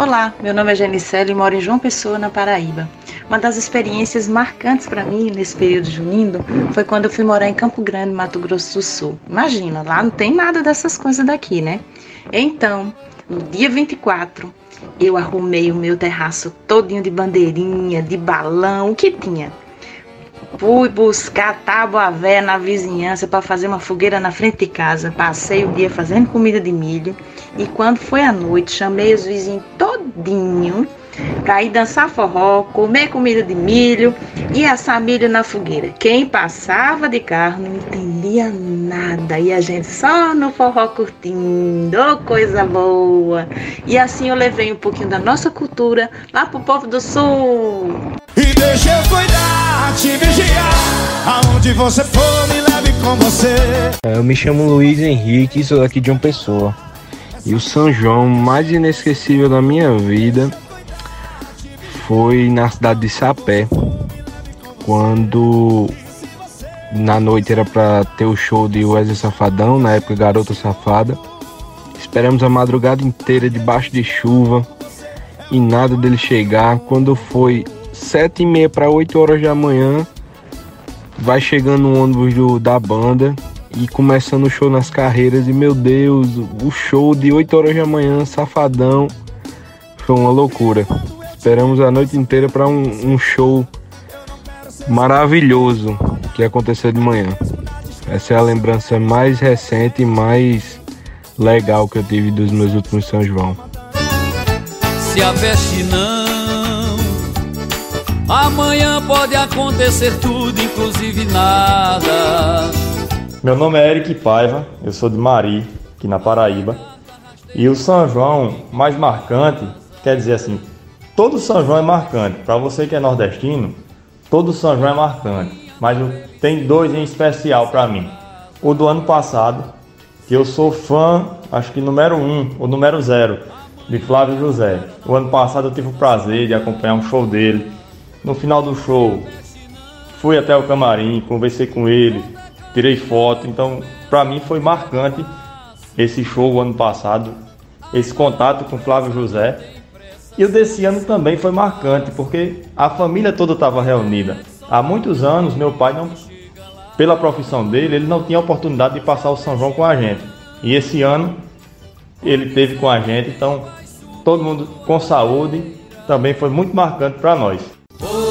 Olá, meu nome é Genicele e moro em João Pessoa, na Paraíba. Uma das experiências marcantes para mim nesse período junino foi quando eu fui morar em Campo Grande, Mato Grosso do Sul. Imagina, lá não tem nada dessas coisas daqui, né? Então, no dia 24, eu arrumei o meu terraço todinho de bandeirinha, de balão, o que tinha. Fui buscar tábua véia na vizinhança para fazer uma fogueira na frente de casa. Passei o dia fazendo comida de milho e quando foi à noite, chamei os vizinhos todinho para ir dançar forró, comer comida de milho e assar milho na fogueira. Quem passava de carro não entendia nada e a gente só no forró curtindo, oh, coisa boa. E assim eu levei um pouquinho da nossa cultura lá pro povo do sul. E deixa eu cuidar, te vigiar, aonde você for me leve com você. É, eu me chamo Luiz Henrique, sou daqui de uma pessoa. E o São João mais inesquecível da minha vida foi na cidade de Sapé, quando na noite era para ter o show de Wesley Safadão, na época Garota Safada. Esperamos a madrugada inteira debaixo de chuva e nada dele chegar. Quando foi sete e meia para oito horas da manhã, vai chegando o ônibus do, da banda e começando o show nas carreiras. E meu Deus, o show de 8 horas da manhã, safadão, foi uma loucura. Esperamos a noite inteira para um, um show maravilhoso que aconteceu de manhã. Essa é a lembrança mais recente e mais legal que eu tive dos meus últimos São João. Se a peste não, amanhã pode acontecer tudo, inclusive nada. Meu nome é Eric Paiva, eu sou de Mari, aqui na Paraíba. E o São João mais marcante, quer dizer assim, todo São João é marcante. Para você que é nordestino, todo São João é marcante. Mas tem dois em especial para mim. O do ano passado, que eu sou fã, acho que número um ou número zero, de Flávio José. O ano passado eu tive o prazer de acompanhar um show dele. No final do show, fui até o camarim, conversei com ele, tirei foto. Então, para mim foi marcante esse show ano passado, esse contato com Flávio José. E o desse ano também foi marcante, porque a família toda estava reunida. Há muitos anos, meu pai, não, pela profissão dele, ele não tinha oportunidade de passar o São João com a gente. E esse ano, ele teve com a gente, então, todo mundo com saúde, também foi muito marcante para nós. Oh,